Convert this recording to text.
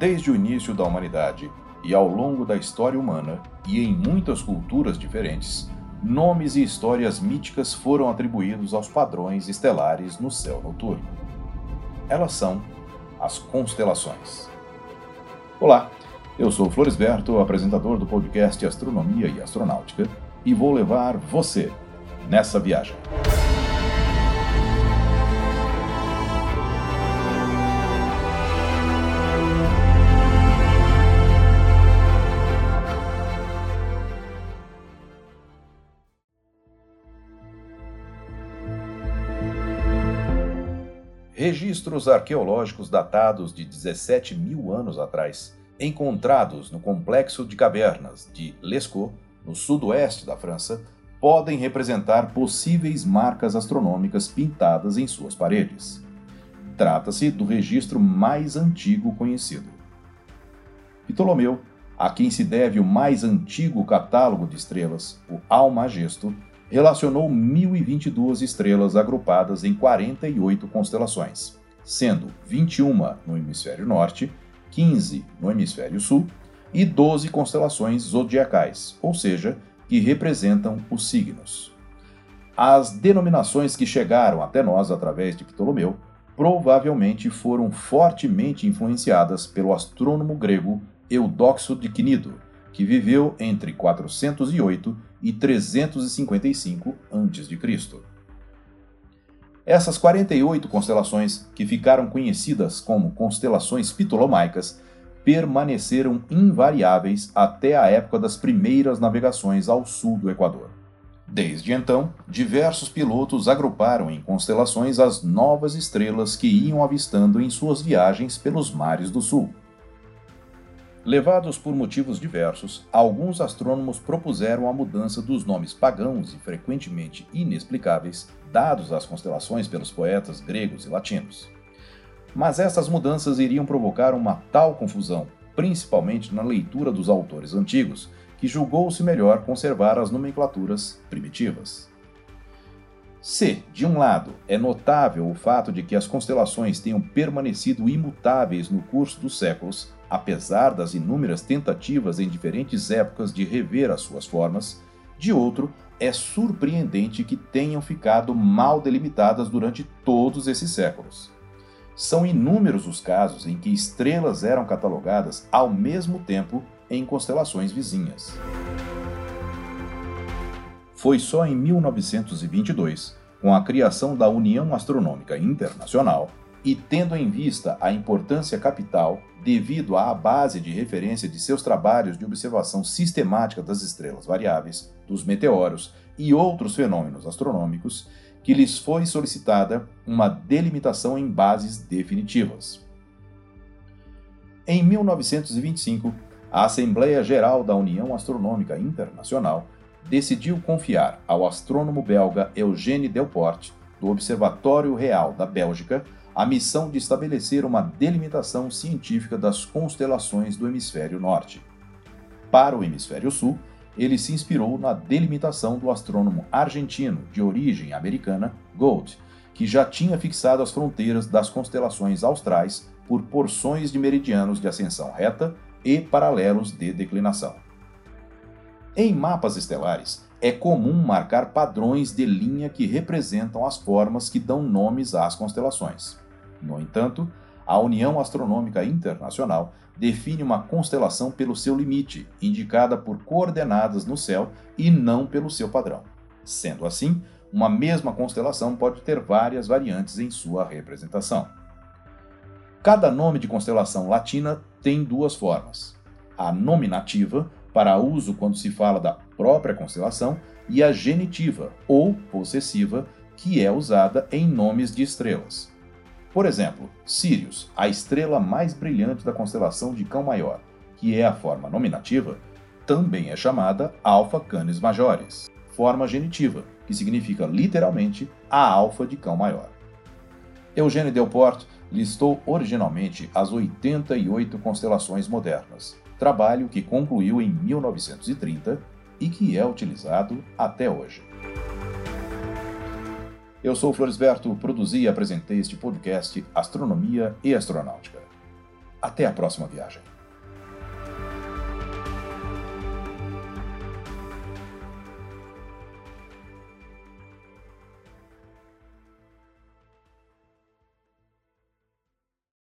Desde o início da humanidade e ao longo da história humana, e em muitas culturas diferentes, nomes e histórias míticas foram atribuídos aos padrões estelares no céu noturno. Elas são as constelações. Olá, eu sou Floresberto, apresentador do podcast Astronomia e Astronáutica, e vou levar você nessa viagem. Registros arqueológicos datados de 17 mil anos atrás, encontrados no complexo de cavernas de Lescaut, no sudoeste da França, podem representar possíveis marcas astronômicas pintadas em suas paredes. Trata-se do registro mais antigo conhecido. Ptolomeu, a quem se deve o mais antigo catálogo de estrelas, o Almagesto, relacionou 1022 estrelas agrupadas em 48 constelações, sendo 21 no hemisfério norte, 15 no hemisfério sul e 12 constelações zodiacais, ou seja, que representam os signos. As denominações que chegaram até nós através de Ptolomeu provavelmente foram fortemente influenciadas pelo astrônomo grego Eudoxo de Cnido, que viveu entre 408 e 355 a.C. Essas 48 constelações, que ficaram conhecidas como constelações ptolomaicas, permaneceram invariáveis até a época das primeiras navegações ao sul do Equador. Desde então, diversos pilotos agruparam em constelações as novas estrelas que iam avistando em suas viagens pelos mares do sul. Levados por motivos diversos, alguns astrônomos propuseram a mudança dos nomes pagãos e frequentemente inexplicáveis dados às constelações pelos poetas gregos e latinos. Mas essas mudanças iriam provocar uma tal confusão, principalmente na leitura dos autores antigos, que julgou-se melhor conservar as nomenclaturas primitivas. Se, de um lado, é notável o fato de que as constelações tenham permanecido imutáveis no curso dos séculos, apesar das inúmeras tentativas em diferentes épocas de rever as suas formas, de outro, é surpreendente que tenham ficado mal delimitadas durante todos esses séculos. São inúmeros os casos em que estrelas eram catalogadas ao mesmo tempo em constelações vizinhas. Foi só em 1922, com a criação da União Astronômica Internacional, e tendo em vista a importância capital devido à base de referência de seus trabalhos de observação sistemática das estrelas variáveis, dos meteoros e outros fenômenos astronômicos, que lhes foi solicitada uma delimitação em bases definitivas. Em 1925, a Assembleia Geral da União Astronômica Internacional decidiu confiar ao astrônomo belga Eugène Delporte, do Observatório Real da Bélgica, a missão de estabelecer uma delimitação científica das constelações do hemisfério norte. Para o hemisfério sul, ele se inspirou na delimitação do astrônomo argentino de origem americana Gould, que já tinha fixado as fronteiras das constelações austrais por porções de meridianos de ascensão reta e paralelos de declinação. Em mapas estelares, é comum marcar padrões de linha que representam as formas que dão nomes às constelações. No entanto, a União Astronômica Internacional define uma constelação pelo seu limite, indicada por coordenadas no céu e não pelo seu padrão. Sendo assim, uma mesma constelação pode ter várias variantes em sua representação. Cada nome de constelação latina tem duas formas: a nominativa, para uso quando se fala da própria constelação, e a genitiva, ou possessiva, que é usada em nomes de estrelas. Por exemplo, Sirius, a estrela mais brilhante da constelação de Cão Maior, que é a forma nominativa, também é chamada Alpha Canis Majores, forma genitiva, que significa literalmente a alfa de Cão Maior. Eugênio Delport listou originalmente as 88 constelações modernas, trabalho que concluiu em 1930 e que é utilizado até hoje. Eu sou Floresberto, produzi e apresentei este podcast Astronomia e Astronáutica. Até a próxima viagem.